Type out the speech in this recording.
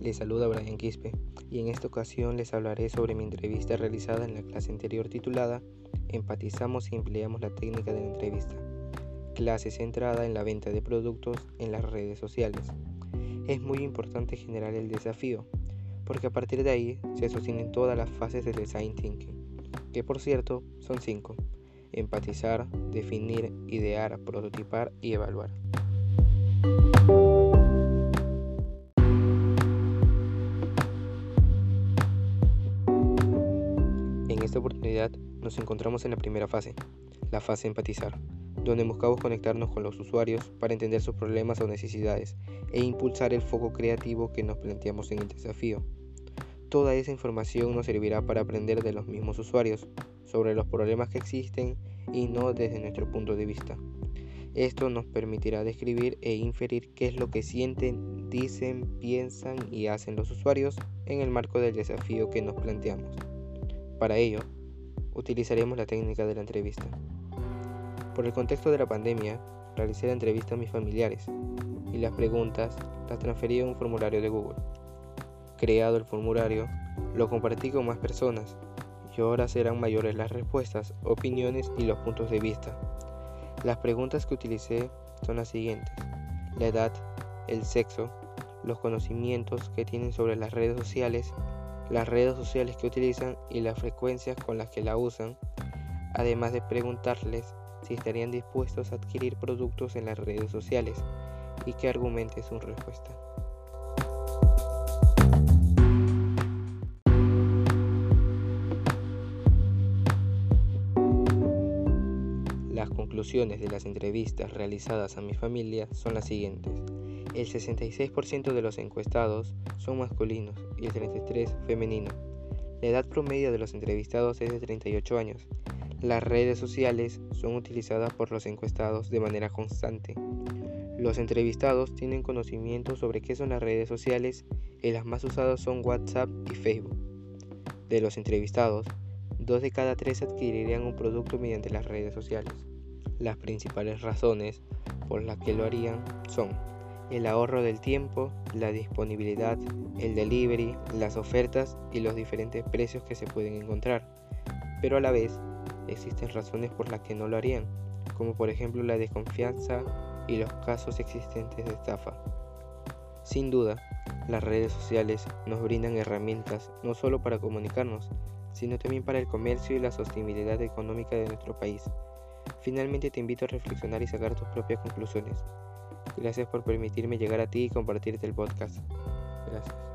Les saluda Brian Quispe y en esta ocasión les hablaré sobre mi entrevista realizada en la clase anterior titulada Empatizamos y empleamos la técnica de la entrevista, clase centrada en la venta de productos en las redes sociales. Es muy importante generar el desafío, porque a partir de ahí se sostienen todas las fases del design thinking, que por cierto son cinco, empatizar, definir, idear, prototipar y evaluar. Esta oportunidad nos encontramos en la primera fase, la fase empatizar, donde buscamos conectarnos con los usuarios para entender sus problemas o necesidades e impulsar el foco creativo que nos planteamos en el desafío. Toda esa información nos servirá para aprender de los mismos usuarios sobre los problemas que existen y no desde nuestro punto de vista. Esto nos permitirá describir e inferir qué es lo que sienten, dicen, piensan y hacen los usuarios en el marco del desafío que nos planteamos. Para ello, utilizaremos la técnica de la entrevista. Por el contexto de la pandemia, realicé la entrevista a mis familiares y las preguntas las transferí a un formulario de Google. Creado el formulario, lo compartí con más personas y ahora serán mayores las respuestas, opiniones y los puntos de vista. Las preguntas que utilicé son las siguientes. La edad, el sexo, los conocimientos que tienen sobre las redes sociales, las redes sociales que utilizan y las frecuencias con las que la usan, además de preguntarles si estarían dispuestos a adquirir productos en las redes sociales y que argumente su respuesta. Las conclusiones de las entrevistas realizadas a mi familia son las siguientes. El 66% de los encuestados son masculinos y el 33% femenino. La edad promedio de los entrevistados es de 38 años. Las redes sociales son utilizadas por los encuestados de manera constante. Los entrevistados tienen conocimiento sobre qué son las redes sociales y las más usadas son WhatsApp y Facebook. De los entrevistados, dos de cada tres adquirirían un producto mediante las redes sociales. Las principales razones por las que lo harían son el ahorro del tiempo, la disponibilidad, el delivery, las ofertas y los diferentes precios que se pueden encontrar. Pero a la vez existen razones por las que no lo harían, como por ejemplo la desconfianza y los casos existentes de estafa. Sin duda, las redes sociales nos brindan herramientas no solo para comunicarnos, sino también para el comercio y la sostenibilidad económica de nuestro país. Finalmente te invito a reflexionar y sacar tus propias conclusiones. Gracias por permitirme llegar a ti y compartirte el podcast. Gracias.